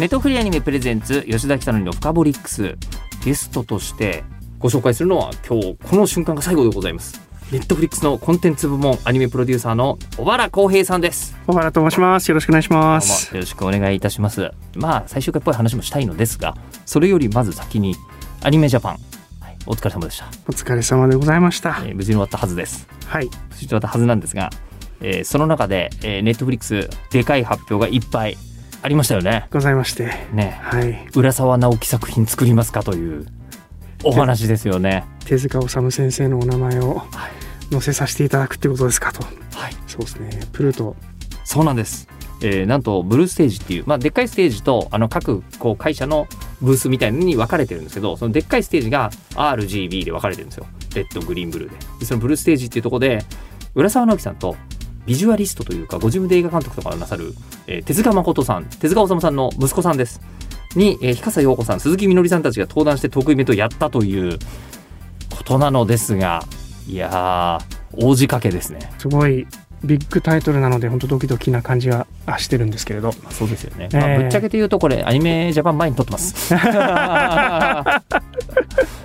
ネトフリアニメプレゼンツ吉田北典のフカボリックス。ゲストとしてご紹介するのは今日この瞬間が最後でございます。ネットフリックスのコンテンツ部門アニメプロデューサーの小原光平さんです。小原と申します。よろしくお願いします。よろしくお願いいたします。まあ最終回っぽい話もしたいのですがそれよりまず先にアニメジャパン、はい、お疲れ様でした。お疲れ様でございました、えー、無事に終わったはずです。はい。無事に終わったはずなんですが、えー、その中で、えー、ネットフリックスでかい発表がいっぱいありましたよね。ございまして。ね。はい。浦沢直樹作品作りますかというお話ですよね。手塚治虫先生のお名前を載せさせていただくってことですかと。はい。そうですね。プルート。そうなんです。えー、なんとブルーステージっていう、まあ、でっかいステージとあの各こう会社のブースみたいなのに分かれてるんですけどそのでっかいステージが RGB で分かれてるんですよレッドグリーンブルーででそのブルーステージっていうところで浦沢直樹さんとビジュアリストというかご自分で映画監督とかをなさる、えー、手塚誠さん手塚治虫さんの息子さんです。に、えー、日笠陽子さん鈴木みのりさんたちが登壇してトークイベントをやったということなのですがいやー大仕掛けですね。すごいビッグタイトルなので本当ドキドキな感じがしてるんですけれど、まあ、そうですよね、えー、まあ、ぶっちゃけて言うとこれアニメジャパン前に撮ってます。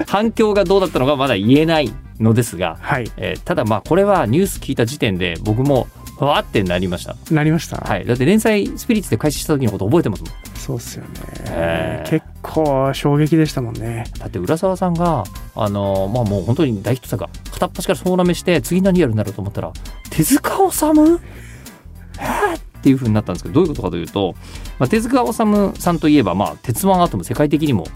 反響がどうだったのかまだ言えないのですが、はい。えー、ただまあこれはニュース聞いた時点で僕もわってなりました。なりました？はい。だって連載スピリッツで開始した時のこと覚えてますもん。そうっすよね、えー、結構衝撃でしたもんね。だって浦沢さんがあのまあもう本当に大ヒット作が片っ端から総なめして次何やるんだろうと思ったら手塚治虫？えー、っていうふうになったんですけどどういうことかというと、まあ、手塚治虫さんといえば、まあ、鉄腕アトム世界的にも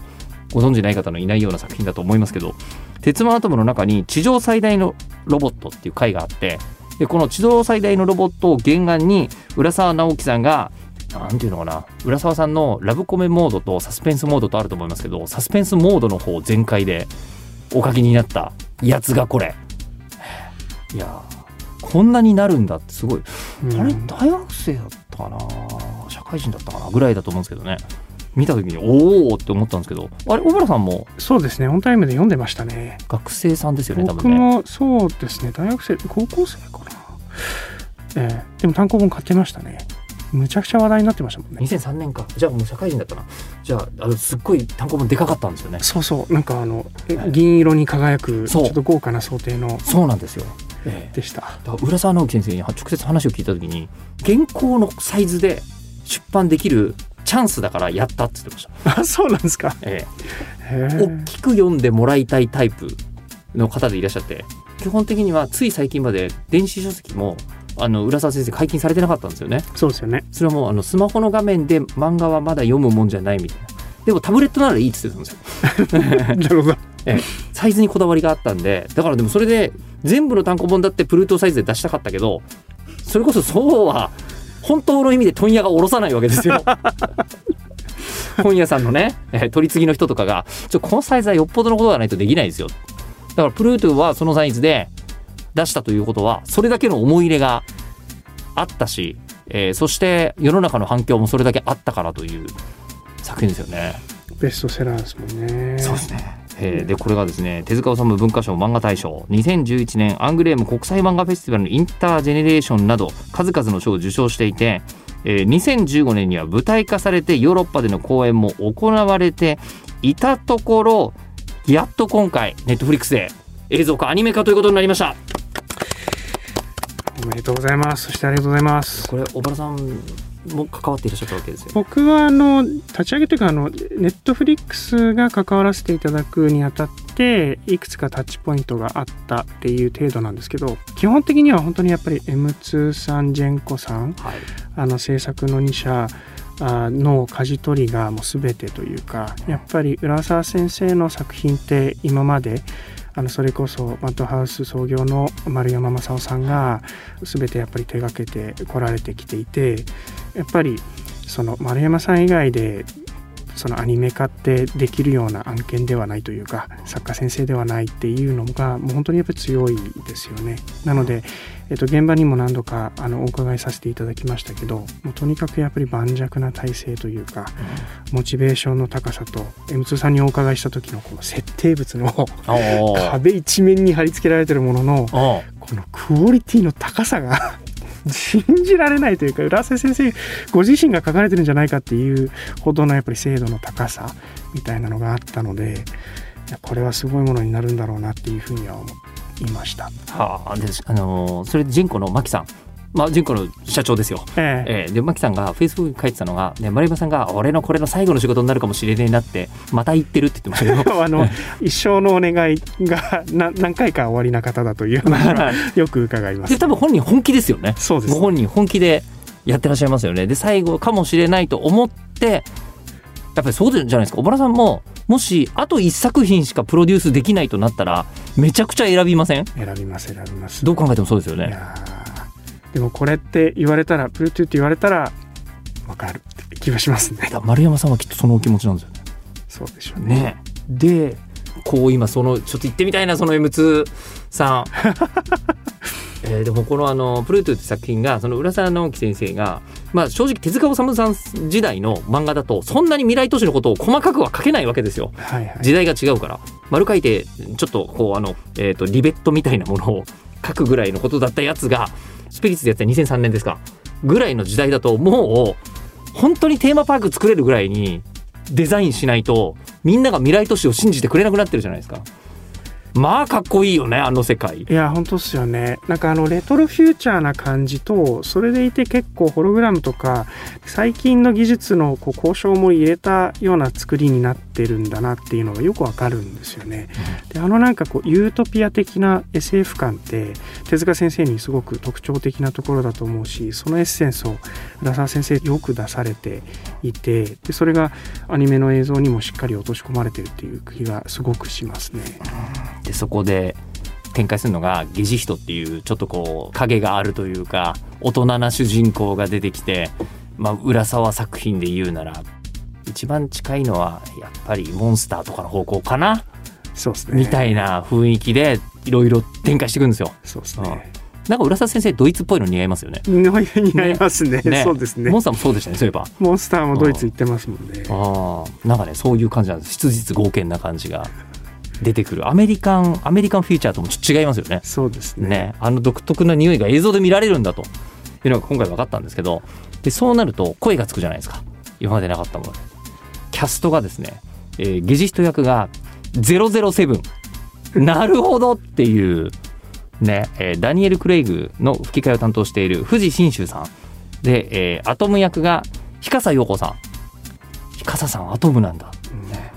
ご存じない方のいないような作品だと思いますけど鉄腕アトムの中に地上最大のロボットっていう回があってでこの地上最大のロボットを原案に浦沢直樹さんがなんていうのかな浦沢さんのラブコメモードとサスペンスモードとあると思いますけどサスペンスモードの方全開でお書きになったやつがこれ。いやこんなになるんだってすごい、あれ大学生だったかな社会人だったかなぐらいだと思うんですけどね見た時におおって思ったんですけどあれ小原さんも？そうですねオンタイムで読んでましたね。学生さんですよね多分ね。僕もそうですね。大学生高校生かな。えー、でも単行本買ってましたね。むちゃくちゃ話題になってましたもんね。2003年か。じゃあもう社会人だったな。じゃああのすっごい単行本でかかったんですよね。そうそう。なんかあの、はい、銀色に輝くちょっと豪華な想定のそうなんですよ。でした、えー、浦沢直樹先生に直接話を聞いた時に原稿のサイズで出版できるチャンスだからやったって言ってました。あそうなんですか、ええ、大きく読んでもらいたいタイプの方でいらっしゃって基本的にはつい最近まで電子書籍もあの浦沢先生解禁されてなかったんですよね。そうですよね。それはもうあのスマホの画面で漫画はまだ読むもんじゃないみたいな。でもタブレットならいいって言ってたんですよ。なるほど。ええ、サイズにこだわりがあったんでだからでもそれで全部の単行本だってプルートサイズで出したかったけどそれこそそうは本当の意味で問屋が下ろさないわけですよ。本屋さんのね、えー、取り次ぎの人とかが、ちょ、このサイズはよっぽどのことがないとできないですよ。だから、プルートはそのサイズで出したということは、それだけの思い入れがあったし、えー、そして世の中の反響もそれだけあったからという作品ですよね。ベストセラーですもんね。そうですね。えー、でこれがですね手塚治虫文化賞漫画大賞2011年アングレーム国際漫画フェスティバルのインタージェネレーションなど数々の賞を受賞していて、えー、2015年には舞台化されてヨーロッパでの公演も行われていたところやっと今回ネットフリックスで映像化アニメ化ということになりました。おめでとうございます。そしてありがとうございます。これ小原さんも関わっていらっしゃったわけですよ僕はあの立ち上げというかあのネットフリックスが関わらせていただくにあたっていくつかタッチポイントがあったっていう程度なんですけど基本的には本当にやっぱり M2 さんジェンコさん、はい、あの制作の2社の舵取りがもう全てというかやっぱり浦沢先生の作品って今まであのそれこそマッドハウス創業の丸山正夫さんが全てやっぱり手がけてこられてきていてやっぱりその丸山さん以外でそのアニメ化ってできるような案件ではないというか作家先生ではないっていうのがもう本当にやっぱり強いですよね。なので、えっと、現場にも何度かあのお伺いさせていただきましたけどもうとにかくやっぱり盤石な体制というか、モチベーションの高さと M2 さんにお伺いした時のこの設定物の壁一面に貼り付けられてるもののこのクオリティの高さが信じられないというか浦瀬先生ご自身が書かれてるんじゃないかっていうほどのやっぱり精度の高さみたいなのがあったのでこれはすごいものになるんだろうなっていうふうには思いました。はあ、あのそれ人口の牧さんまあ、純子の社長ですよ。えええー、で、牧さんがフェイスブックに書いてたのが、ね、丸山さんが、俺のこれの最後の仕事になるかもしれねえなって、また言ってるって言ってましたけど。あの、一生のお願いがな何回か終わりな方だという話はよく伺います。で、多分本人本気ですよね。そうです。ご本人本気でやってらっしゃいますよね。で、最後かもしれないと思って、やっぱりそうじゃないですか。小原さんも、もしあと1作品しかプロデュースできないとなったらめちゃくちゃ選びません？選びます選びますどう考えてもそうですよねでもこれって言われたらプルトゥって言われたら分かる。って気がしますね。丸山さんはきっとそのお気持ちなんですよね。そうでしょうね、ね、でこう今そのちょっと行ってみたいなその M2 さん。えー、でもこのあの「プルートゥ」って作品がその浦沢直樹先生が、まあ、正直手塚治虫さん時代の漫画だとそんなに未来都市のことを細かくは書けないわけですよ、はいはい、時代が違うから。丸書いてちょっとこうあの、えーとリベットみたいなものを書くぐらいのことだったやつがスピリッツでやった2003年ですかぐらいの時代だともう本当にテーマパーク作れるぐらいにデザインしないとみんなが未来都市を信じてくれなくなってるじゃないですか。まあかっこいいよねあの世界。いや本当っすよね。なんかあのレトロフューチャーな感じとそれでいて結構ホログラムとか最近の技術のこう交渉も入れたような作りになってるんだなっていうのがよくわかるんですよね、うん、であのなんかこうユートピア的な SF 感って手塚先生にすごく特徴的なところだと思うしそのエッセンスを浦沢先生よく出されていてでそれがアニメの映像にもしっかり落とし込まれてるっていう気がすごくしますね。でそこで展開するのがゲジヒトっていうちょっとこう影があるというか大人な主人公が出てきて、まあ、浦沢作品で言うなら一番近いのはやっぱりモンスターとかの方向かな？そうですねみたいな雰囲気でいろいろ展開していくんですよ。そうですね、なんか浦沢先生ドイツっぽいの似合いますよね。似合いますね。ねそうですね。モンスターもそうでしたね。そういえば。モンスターもドイツ行ってますもんね。ああ、なんかねそういう感じなんです。質実剛健な感じが出てくるアメリカンアメリカンフィーチャーともちょっと違いますよね。そうですね。ねあの独特な匂いが映像で見られるんだというのが今回分かったんですけど、でそうなると声がつくじゃないですか。今までなかったもので。キャストがですね、えー、ゲジスト役が007。なるほどっていうね、えー、ダニエル・クレイグの吹き替えを担当している藤信州さんで、えー、アトム役が日笠陽子さん日笠さんアトムなんだ、ね、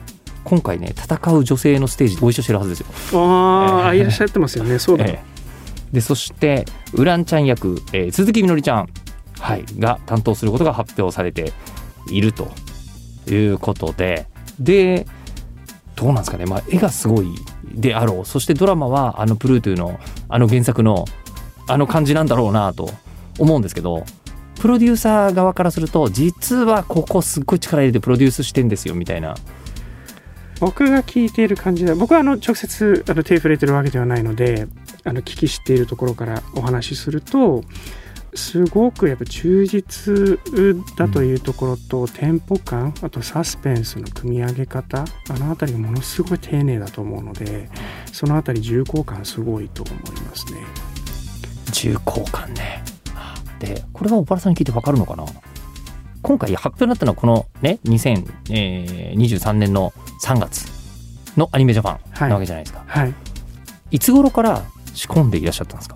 今回ね戦う女性のステージでご一緒してるはずですよ。ああ、えー、いらっしゃってますよね。そうだ、えー、でそしてウランちゃん役、えー、鈴木みのりちゃん、はい、が担当することが発表されているということで。でどうなんですかね、まあ、絵がすごいであろう。そしてドラマはあのプルートゥのあの原作のあの感じなんだろうなと思うんですけどプロデューサー側からすると実はここすっごい力入れてプロデュースしてんですよみたいな僕が聞いている感じで僕はあの直接あの手触れてるわけではないのであの聞き知っているところからお話しするとすごくやっぱ忠実だというところと、テンポ感あとサスペンスの組み上げ方あの辺りがものすごい丁寧だと思うのでその辺り重厚感すごいと思いますね。重厚感ね。でこれは小原さんに聞いて分かるのかな？今回発表になったのはこのね2023年の3月のアニメジャパンなわけじゃないですか、はい、はい、いつ頃から仕込んでいらっしゃったんですか？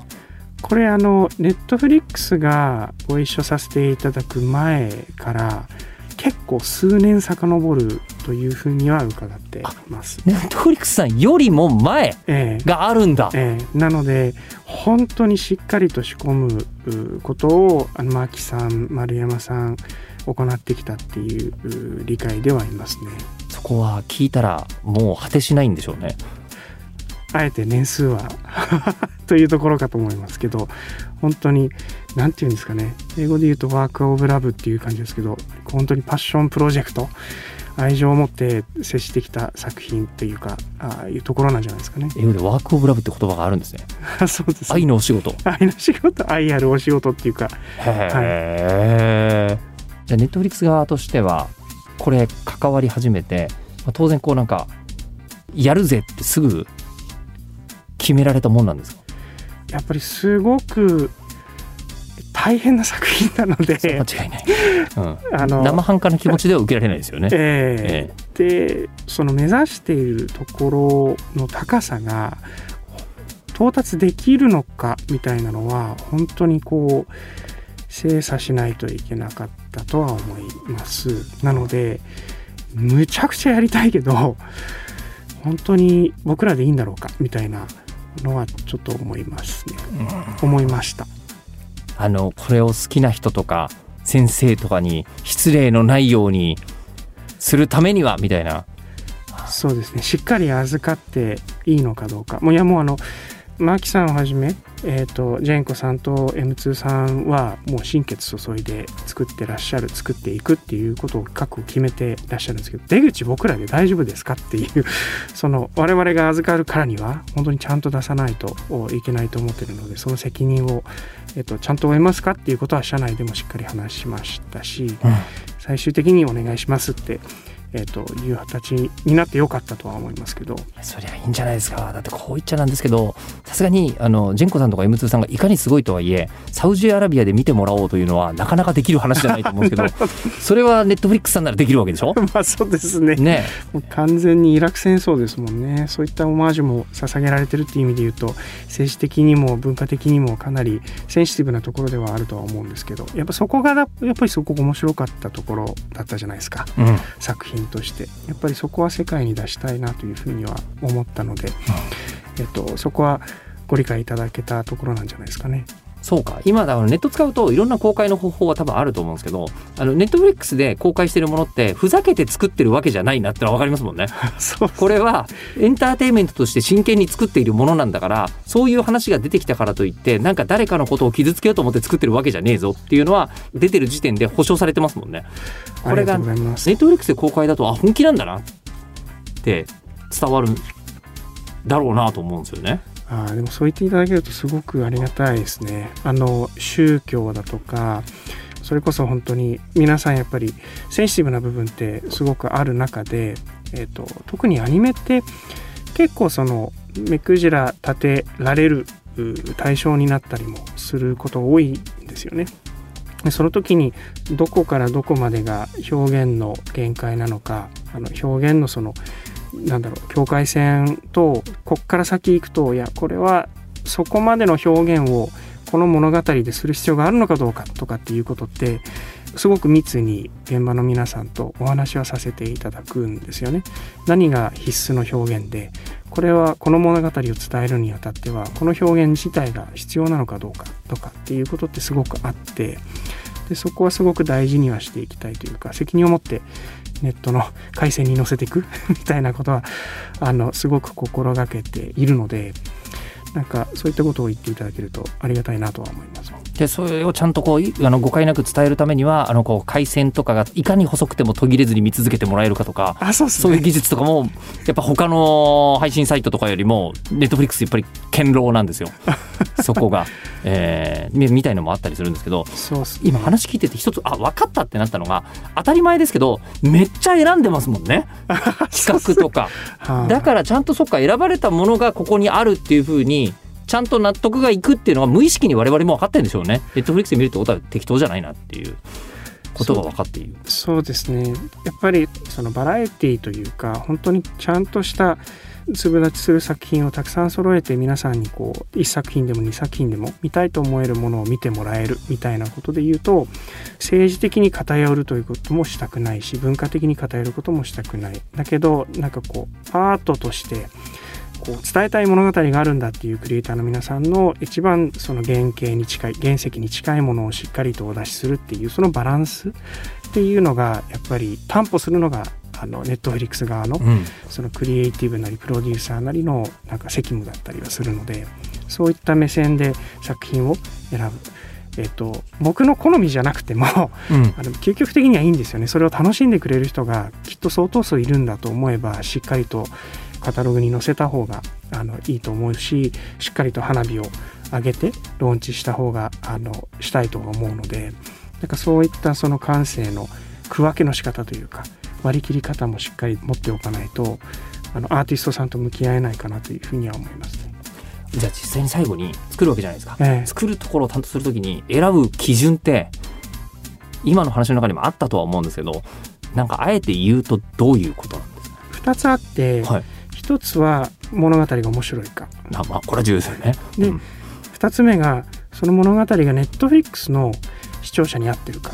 これあのネットフリックスがご一緒させていただく前から結構数年遡るというふうには伺ってます。ネットフリックスさんよりも前があるんだ、ええ。え、なので本当にしっかりと仕込むことをあの牧さん丸山さん行ってきたっていう理解ではいますねそこは聞いたらもう果てしないんでしょうねあえて年数はというところかと思いますけど本当になんていうんですかね英語で言うとワークオブラブっていう感じですけど本当にパッションプロジェクト愛情を持って接してきた作品というかああいうところなんじゃないですかね英語でワークオブラブって言葉があるんですねそうです愛のお仕事愛の仕事愛あるお仕事っていうかへえ、じゃあネットフリックス側としてはこれ関わり始めて、まあ、当然こうなんかやるぜってすぐ決められたもんなんですか？やっぱりすごく大変な作品なので。間違いない、うん、あの生半可な気持ちでは受けられないですよね。えーでその目指しているところの高さが到達できるのかみたいなのは本当にこう精査しないといけなかったとは思います。なのでむちゃくちゃやりたいけど本当に僕らでいいんだろうかみたいなのはちょっと思いますね、思いました。あのこれを好きな人とか先生とかに失礼のないようにするためにはみたいな。そうですね。しっかり預かっていいのかどうか。もういやもうあのマーキさんをはじめ、えーと、ジェンコさんと M2 さんはもう心血注いで作ってらっしゃる作っていくっていうことを覚悟決めてらっしゃるんですけど出口僕らで大丈夫ですかっていう その我々が預かるからには本当にちゃんと出さないといけないと思ってるのでその責任を、えーと、ちゃんと負えますかっていうことは社内でもしっかり話しましたし、うん、最終的にお願いしますってえーと、いう形になってよかったとは思いますけど。そりゃいいんじゃないですか。だってこう言っちゃなんですけどさすがにあのジェンコさんとか M2 さんがいかにすごいとはいえサウジアラビアで見てもらおうというのはなかなかできる話じゃないと思うんですけど それはネットフリックスさんならできるわけでしょ？まあそうですね。ね。完全にイラク戦争ですもんね。そういったオマージュも捧げられてるっていう意味で言うと政治的にも文化的にもかなりセンシティブなところではあるとは思うんですけどやっぱそこがやっぱりすごく面白かったところだったじゃないですか、うん、作品としてやっぱりそこは世界に出したいなというふうには思ったので、えっと、そこはご理解いただけたところなんじゃないですかね。そうか。今だからネット使うといろんな公開の方法は多分あると思うんですけどあのネットフリックスで公開してるものってふざけて作ってるわけじゃないなってのは分かりますもんね。これはエンターテインメントとして真剣に作っているものなんだからそういう話が出てきたからといってなんか誰かのことを傷つけようと思って作ってるわけじゃねえぞっていうのは出てる時点で保証されてますもんね。これがネットフリックスで公開だとあ本気なんだなって伝わるだろうなと思うんですよねあでもそう言っていただけるとすごくありがたいですね。あの宗教だとかそれこそ本当に皆さんやっぱりセンシティブな部分ってすごくある中で、えーと、特にアニメって結構その目くじら立てられる対象になったりもすること多いんですよね。でその時にどこからどこまでが表現の限界なのかあの表現のそのなんだろう境界線とこっから先行くといやこれはそこまでの表現をこの物語でする必要があるのかどうかとかっていうことってすごく密に現場の皆さんとお話はさせていただくんですよね。何が必須の表現でこれはこの物語を伝えるにあたってはこの表現自体が必要なのかどうかとかっていうことってすごくあってでそこはすごく大事にはしていきたいというか責任を持ってネットの 回線に乗せていくみたいなことはあのすごく心がけているのでなんかそういったことを言っていただけるとありがたいなとは思います。でそれをちゃんとこうあの誤解なく伝えるためにはあのこう回線とかがいかに細くても途切れずに見続けてもらえるかとかあそう、ね、そういう技術とかもやっぱ他の配信サイトとかよりもネットフリックスやっぱり堅牢なんですよ。そこが、えー、みたいのもあったりするんですけどそうす、ね、今話聞いてて一つあ分かったってなったのが当たり前ですけどめっちゃ選んでますもんね。企画とか、だからちゃんとそっか選ばれたものがここにあるっていうふうにちゃんと納得がいくっていうのは無意識に我々も分かってるんでしょうね。ネットフリックスで見るってことは適当じゃないなっていう。ことが分かっているそうですねやっぱりそのバラエティというか本当にちゃんとした粒立ちする作品をたくさん揃えて皆さんにこう1作品でも2作品でも見たいと思えるものを見てもらえるみたいなことで言うと政治的に偏るということもしたくないし文化的に偏ることもしたくないだけどなんかこうアートとしてこう伝えたい物語があるんだっていうクリエイターの皆さんの一番その原型に近い原石に近いものをしっかりとお出しするっていうそのバランスっていうのがやっぱり担保するのがあのネットフリックス側の、そのクリエイティブなりプロデューサーなりのなんか責務だったりはするのでそういった目線で作品を選ぶ。えっと、僕の好みじゃなくてもうん。あの究極的にはいいんですよね。それを楽しんでくれる人がきっと相当数いるんだと思えばしっかりとカタログに載せた方があのいいと思うししっかりと花火を上げてローンチした方があのしたいと思うのでなんかそういったその感性の区分けの仕方というか割り切り方もしっかり持っておかないとあのアーティストさんと向き合えないかなというふうには思います。ね。じゃあ実際に最後に作るわけじゃないですか、ええ。作るところを担当するときに選ぶ基準って今の話の中にもあったとは思うんですけどなんかあえて言うとどういうことなんですか？2つあって、はい1つは物語が面白いか。あまあこれは重要ですよね。でうん。2つ目がその物語がネットフリックスの視聴者に合ってるか。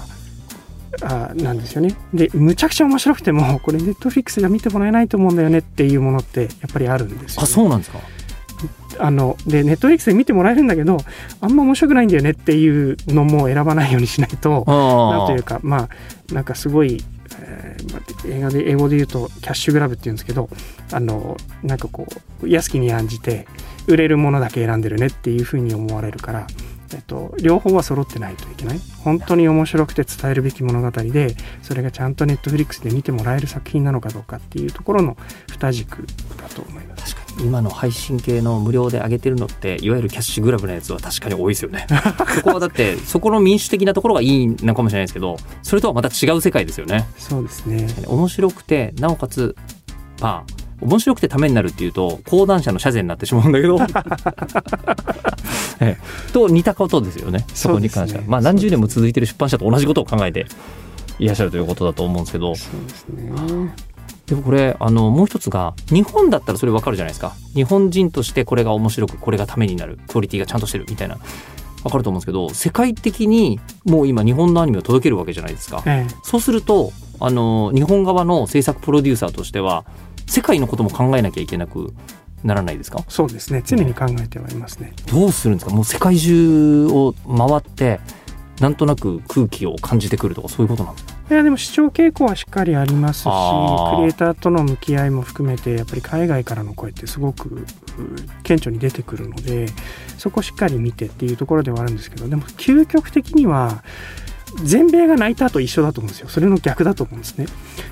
あなんですよね。でむちゃくちゃ面白くてもこれネットフリックスが見てもらえないと思うんだよねっていうものってやっぱりあるんですよ、あね、そうなんですか。あのでネットフリックスで見てもらえるんだけどあんま面白くないんだよねっていうのも選ばないようにしないとなんあというかまあなんかすごい、えーまあ映画で英語で言うとキャッシュグラブっていうんですけどあのなんかこう安きに案じて売れるものだけ選んでるねっていうふうに思われるから、えっと、両方は揃ってないといけない本当に面白くて伝えるべき物語でそれがちゃんとネットフリックスで見てもらえる作品なのかどうかっていうところの二軸だと思います。今の配信系の無料で上げてるのっていわゆるキャッシュグラブのやつは確かに多いですよね。そこはだってそこの民主的なところがいいのかもしれないですけどそれとはまた違う世界ですよね。そうですね。面白くてなおかつまあ面白くてためになるっていうと講談社の社税になってしまうんだけど。ええ。と似たことですよね。そこに関しては、ねまあ何十年も続いてる出版社と同じことを考えていらっしゃるということだと思うんですけど。そうですねでもこれあのもう一つが日本だったらそれ分かるじゃないですか。日本人としてこれが面白くこれがためになるクオリティがちゃんとしてるみたいな。分かると思うんですけど世界的にもう今日本のアニメを届けるわけじゃないですか。ええ。そうするとあの日本側の制作プロデューサーとしては世界のことも考えなきゃいけなくならないですか？そうですね。常に考えてはいますね。どうするんですか？もう世界中を回ってなんとなく空気を感じてくるとかそういうことなんですか？いやでも視聴傾向はしっかりありますしクリエイターとの向き合いも含めてやっぱり海外からの声ってすごくう顕著に出てくるのでそこをしっかり見てっていうところではあるんですけどでも究極的には全米が泣いたと一緒だと思うんですよ。それの逆だと思うんですね。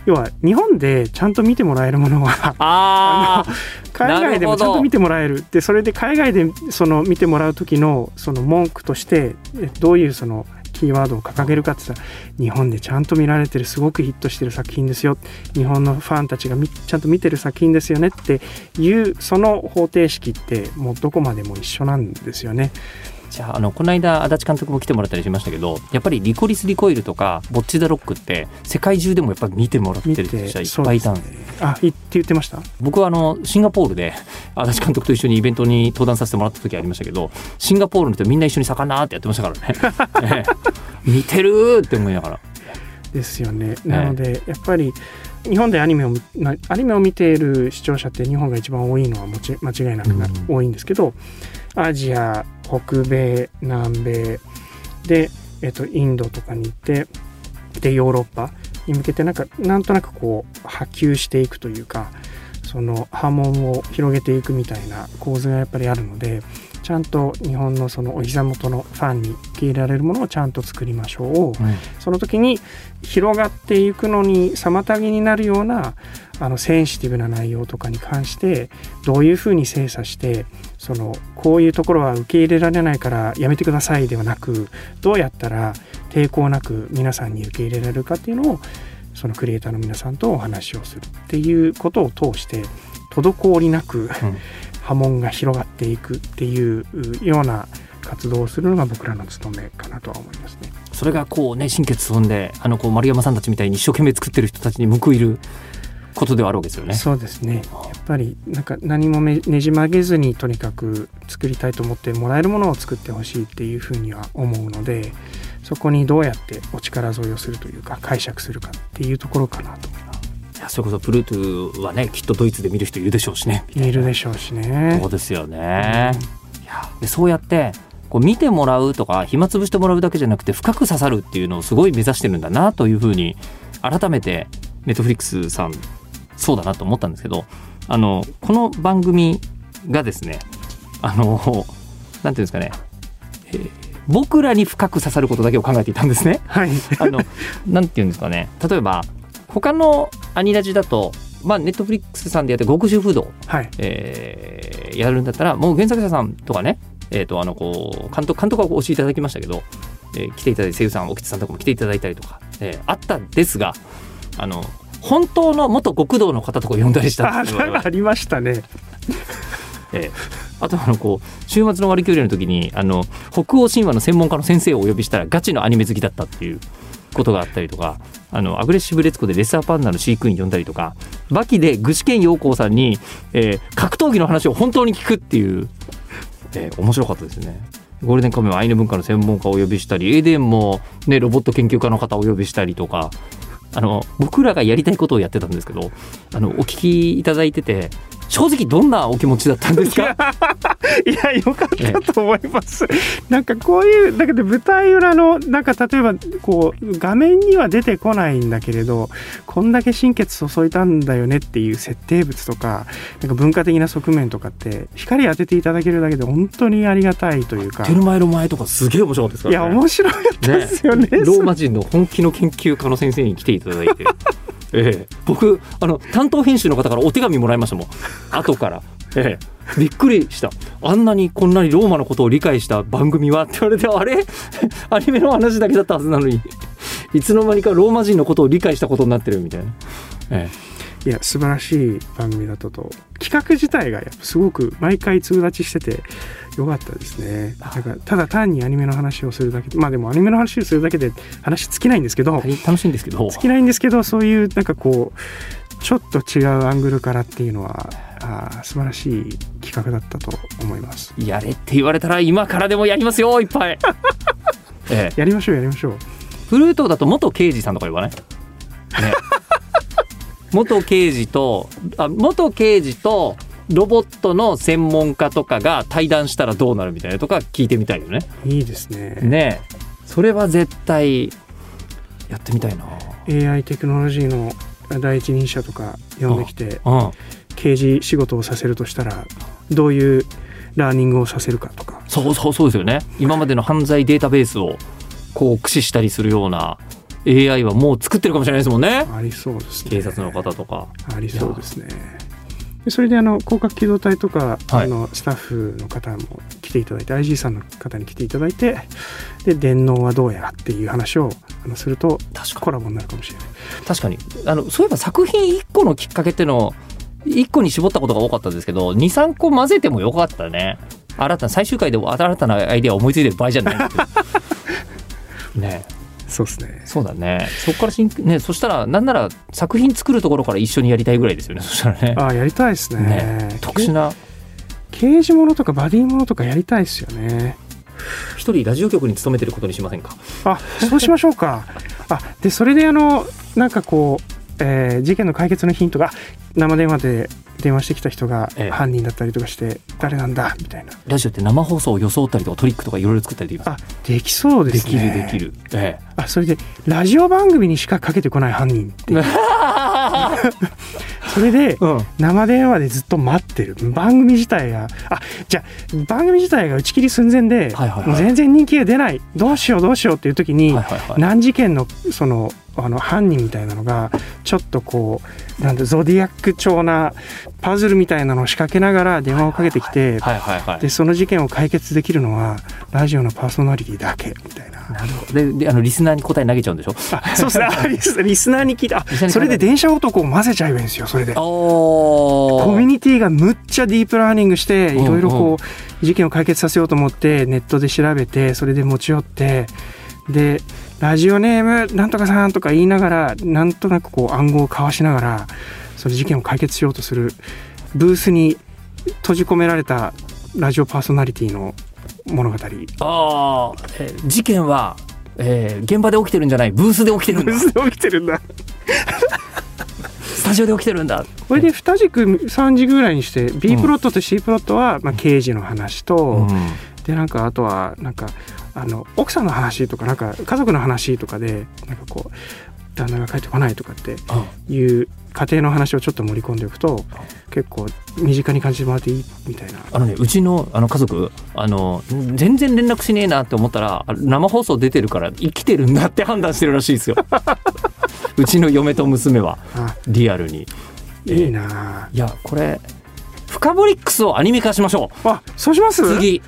要は日本でちゃんと見てもらえるものは あ海外でもちゃんと見てもらえる。でそれで海外でその見てもらう時のその文句としてえどういうそのキーワードを掲げるかって言ったら日本でちゃんと見られてるすごくヒットしてる作品ですよ日本のファンたちがちゃんと見てる作品ですよねっていうその方程式ってもうどこまでも一緒なんですよね。じゃああのこの間足立監督も来てもらったりしましたけどやっぱりリコリス・リコイルとかボッチ・ザ・ロックって世界中でもやっぱり見てもらって見る人ていっぱいいたんでねあいって言ってました？僕はあのシンガポールで 足立監督と一緒にイベントに登壇させてもらった時ありましたけどシンガポールの人みんな一緒に魚ってやってましたからね、ええ。見てるーって思いながら。ですよね。なので、やっぱり日本でアニメをアニメを見ている視聴者って日本が一番多いのはもち間違いなくな、うん。多いんですけどアジア北米南米で、えっと、インドとかに行ってでヨーロッパに向けてなんかなんとなくこう波及していくというかその波紋を広げていくみたいな構図がやっぱりあるのでちゃんと日本のそのお膝元のファンに受け入れられるものをちゃんと作りましょう。その時に広がっていくのに妨げになるようなあのセンシティブな内容とかに関してどういうふうに精査してそのこういうところは受け入れられないからやめてくださいではなくどうやったら抵抗なく皆さんに受け入れられるかっていうのをそのクリエイターの皆さんとお話をするっていうことを通して滞りなく波紋が広がっていくっていうような活動をするのが僕らの務めかなとは思いますね。それがこうね心血踏んであのこう丸山さんたちみたいに一生懸命作ってる人たちに報いることではあるわけですよね。そうですねやっぱりなんか何もめねじ曲げずにとにかく作りたいと思ってもらえるものを作ってほしいっていうふうには思うのでそこにどうやってお力添えをするというか解釈するかっていうところかなといやそれこそプルートはねきっとドイツで見る人いるでしょうしね。いるでしょうしねそう。ですよね。いやでそうやってこう見てもらうとか暇つぶしてもらうだけじゃなくて深く刺さるっていうのをすごい目指してるんだなというふうに改めてネットフリックスさんそうだなと思ったんですけどあのこの番組がですねあのなんていうんですかね、えー僕らに深く刺さることだけを考えていたんですね。はい あのなんていうんですかね例えば他のアニラジだとまあネットフリックスさんでやって極主不動、はいえーやるんだったらもう原作者さんとかねえっ、とあのこう監督監督はお教えいただきましたけど、えー来ていただいて声優さん沖津さんとかも来ていただいたりとか、えーあったんですがあの本当の元極道の方とか呼んだりしたあありましたね。ええ。あとあのこう週末の割り切りの時にあの北欧神話の専門家の先生をお呼びしたらガチのアニメ好きだったっていうことがあったりとかあのアグレッシブレツコでレッサーパンダの飼育員呼んだりとかバキで具志堅陽光さんに、えー格闘技の話を本当に聞くっていう、えー面白かったですよね。ゴールデンカムイはアイヌ文化の専門家をお呼びしたりエデンも、ね、ロボット研究家の方をお呼びしたりとかあの僕らがやりたいことをやってたんですけどあのお聞きいただいてて正直どんなお気持ちだったんですか？いやよかったと思います。なんかこういうだけど舞台裏のなんか例えばこう画面には出てこないんだけれどこんだけ心血注いだんだよねっていう設定物とかなんか文化的な側面とかって光当てていただけるだけで本当にありがたいというかテルマエロ前とかすげえ面白かったですかいやらね。面白かったですよね。ローマ人の本気の研究家の先生に来ていただいて、ええ、僕あの担当編集の方からお手紙もらいましたもん。後から、ええ、びっくりした。あんなにこんなにローマのことを理解した番組はって言われてあれ？アニメの話だけだったはずなのに。いつの間にかローマ人のことを理解したことになってるみたいな、えいや素晴らしい番組だったと。企画自体がやっぱすごく毎回通立ちしててよかったですね。なんかただ単にアニメの話をするだけまあでもアニメの話をするだけで話尽きないんですけど楽しいんですけど。尽きないんですけどそういうなんかこうちょっと違うアングルからっていうのはあー素晴らしい企画だったと思います。やれって言われたら今からでもやりますよいっぱい、ええ、やりましょうやりましょう。フルートだと元刑事さんとか言わない、ね、元刑事とあ元刑事とロボットの専門家とかが対談したらどうなるみたいなとか聞いてみたいよね。いいですねねえそれは絶対やってみたいな。AI テクノロジーの第一人者とか呼んできてうん、刑事仕事をさせるとしたらどういうラーニングをさせるかとかそうそうそうですよね。今までの犯罪データベースをこう駆使したりするような AI はもう作ってるかもしれないですもんね。ありそうですね警察の方とか。ありそうですねでそれであの広角機動隊とか、はい。あのスタッフの方も来ていただいて IG さんの方に来ていただいてで電脳はどうやっていう話をあのすると確かコラボになるかもしれない。確かに。あのそういえば作品1個のきっかけっていうのを1個に絞ったことが多かったんですけど23個混ぜてもよかったね。新たな最終回で新たなアイデアを思いついてる場合じゃない。ね。えそうですね。そうだね。そこからしんねそしたらなんなら作品作るところから一緒にやりたいぐらいですよね。そしたらね。ああやりたいですね。ね。特殊な。刑事ものとかバディものとかやりたいですよね。一人ラジオ局に勤めてることにしませんか？あそうしましょうか。あでそれであのなんかこう、えー事件の解決のヒントが生電話で電話してきた人がええ。犯人だったりとかして誰なんだみたいな。ラジオって生放送を装ったりとかトリックとかいろいろ作ったりできます？あできそうでですきねるできる、え。あそれでラジオ番組にしかかけてこない犯人っていう それで生電話でずっと待ってる。番組自体があじゃあ番組自体が打ち切り寸前で、もう全然人気が出ない。どうしようどうしようっていう時に、難事件のそのあの犯人みたいなのがちょっとこうなんだゾディアック調なパズルみたいなのを仕掛けながら電話をかけてきて、でその事件を解決できるのはラジオのパーソナリティだけみたいな。なるほど。でであのリスナーに答え投げちゃうんでしょ？あそうですね。あリスナーに聞いたそれで電車男を混ぜちゃえばいいんですよそれで。おコミュニティがむっちゃディープラーニングしてうんいろいろこう事件を解決させようと思ってネットで調べてそれで持ち寄ってでラジオネームなんとかさんとか言いながらなんとなくこう暗号を交わしながらその事件を解決しようとするブースに閉じ込められたラジオパーソナリティの物語。ブああ、えー事件は、えー現場で起きてるんじゃない。ブースで起きてるんだ。ースで起きてるんだ。スタジオで起きてるんだ。これで2軸3軸ぐらいにして B プロットと C プロットはまあ刑事の話と、うん。でなんかあとはなんかあの奥さんの話とかなんか家族の話とかでなんかこう旦那が帰ってこないとかっていう家庭の話をちょっと盛り込んでおくと結構身近に感じてもらっていいみたいな。あのねうちのあの家族あの全然連絡しねえなって思ったらあ生放送出てるから生きてるんだって判断してるらしいですよ。うちの嫁と娘はあ。リアルに。いいな。いやこれフカボリックスをアニメ化しましょあそうします？う次。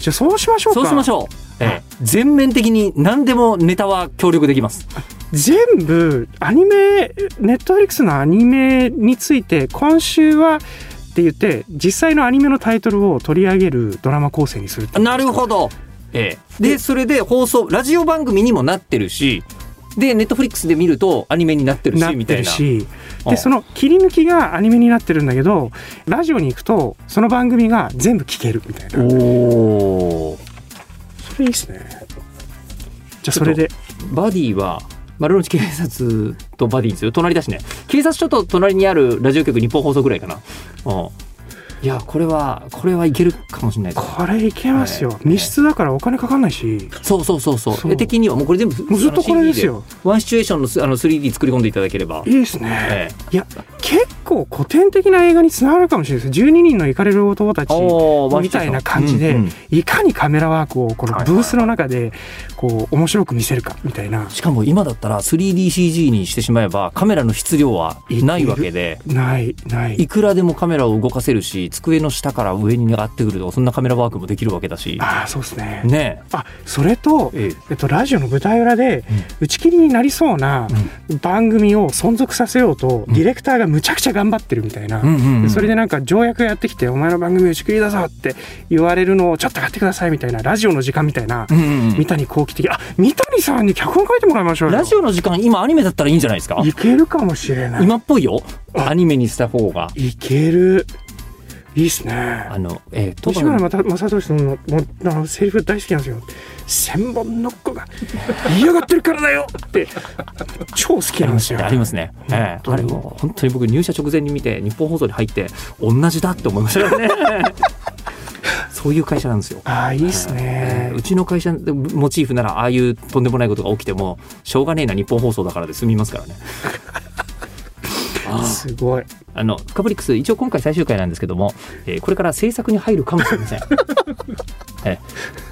じゃあそうしましょうか。そうしましょう、ええ、全面的に何でもネタは協力できます。全部アニメネットフリックスのアニメについて今週はって言って実際のアニメのタイトルを取り上げるドラマ構成にするなるほど、ええ、でそれで放送ラジオ番組にもなってるしでネットフリックスで見るとアニメになってるしなってみたいな。るしあ。でその切り抜きがアニメになってるんだけどラジオに行くとその番組が全部聞けるみたいな。おおそれいいっすね。じゃあそれで。バディは丸の内警察とバディですよ。隣だしね。警察署と隣にあるラジオ局日本放送ぐらいかな。うん。いやこれはこれはいけるかもしれないこれいけますよ、はい。密室だからお金かかんないし。そうそうそうそう。そう。絵的にはもうこれ全部ずっとこれですよ。ワンシチュエーションのすあの 3D 作り込んでいただければ。いいですね、えいや結構古典的な映画につながるかもしれないです。12人のイカれる男たちみたいな感じで、うんうん。いかにカメラワークをこのはい。ブースの中でこう面白く見せるかみたいな。しかも今だったら 3DCG にしてしまえばカメラの質量はないわけで。ないない。いくらでもカメラを動かせるし机の下から上に上がってくるとかそんなカメラワークもできるわけだしあそうですねねあそれと、ええっと、ラジオの舞台裏で打ち切りになりそうな番組を存続させようと、ディレクターがむちゃくちゃ頑張ってるみたいな、それでなんか条約やってきて「お前の番組打ち切りだぞ」って言われるのをちょっと買ってくださいみたいなラジオの時間みたいな、三谷幸喜的あ三谷さんに脚本書いてもらいましょうラジオの時間今アニメだったらいいんじゃないですかいけるかもしれない今っぽいよアニメにした方がいけるいいっすねあのえー、西村正正俊さんのもうあのセリフ大好きなんですよ千本のっ子が嫌がってるからだよって超好きなんですよありますね。ええ本当にあれも本当に僕入社直前に見て日本放送に入って同じだって思いましたね。そういう会社なんですよ。ああいいっすえねえうちの会社でモチーフならああいうとんでもないことが起きてもしょうがねえな日本放送だからで済みますからね。あすごいあのフカブリックス一応今回最終回なんですけども、えーこれから制作に入るかもしれません。え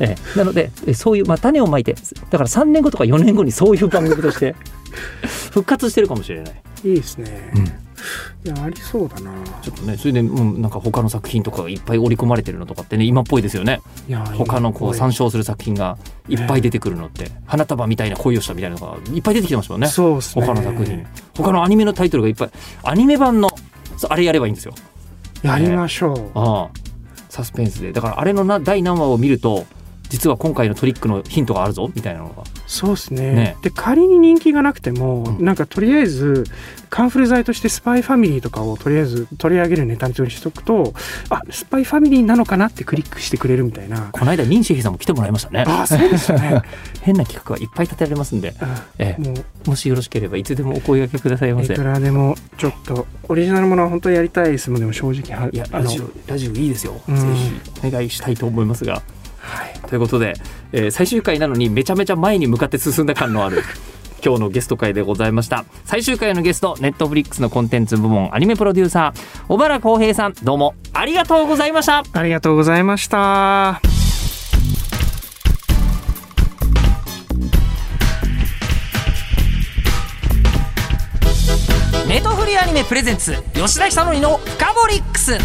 えええなのでえそういう、まあ、種をまいてだから3年後とか4年後にそういう番組として 復活してるかもしれない。いいですね、うんいやありそうだな。ちょっとねそれでもうなんか他の作品とかがいっぱい織り込まれてるのとかってね今っぽいですよね。いや他のこう参三照する作品がいっぱい出てくるのって、花束みたいな恋をしたみたいなのがいっぱい出てきてますもんね。そうっすね。他の作品。他のアニメのタイトルがいっぱいアニメ版のあれやればいいんですよ。やりましょう、ああ。サスペンスで。だからあれのな第何話を見ると実は今回のトリックのヒントがあるぞみたいなのがそうですね。ね。で仮に人気がなくても、うん。なんかとりあえずカンフル剤としてスパイファミリーとかをとりあえず取り上げるネタにしとくとあスパイファミリーなのかなってクリックしてくれるみたいな。この間ニンシェヒさんも来てもらいましたね。あそうですよね。変な企画はいっぱい立てられますんで、ええ、もしよろしければいつでもお声掛けくださいませ。いくらでもちょっとオリジナルものは本当にやりたいですもんでも正直はいやラジオラジオいいですよ、うん。ぜひお願いしたいと思いますがはい。ということで、えー最終回なのにめちゃめちゃ前に向かって進んだ感のある 今日のゲスト会でございました。最終回のゲストネットフリックスのコンテンツ部門アニメプロデューサー小原浩平さんどうもありがとうございました。ありがとうございました。ネトフリアニメプレゼンツ吉田久典のフカボリックス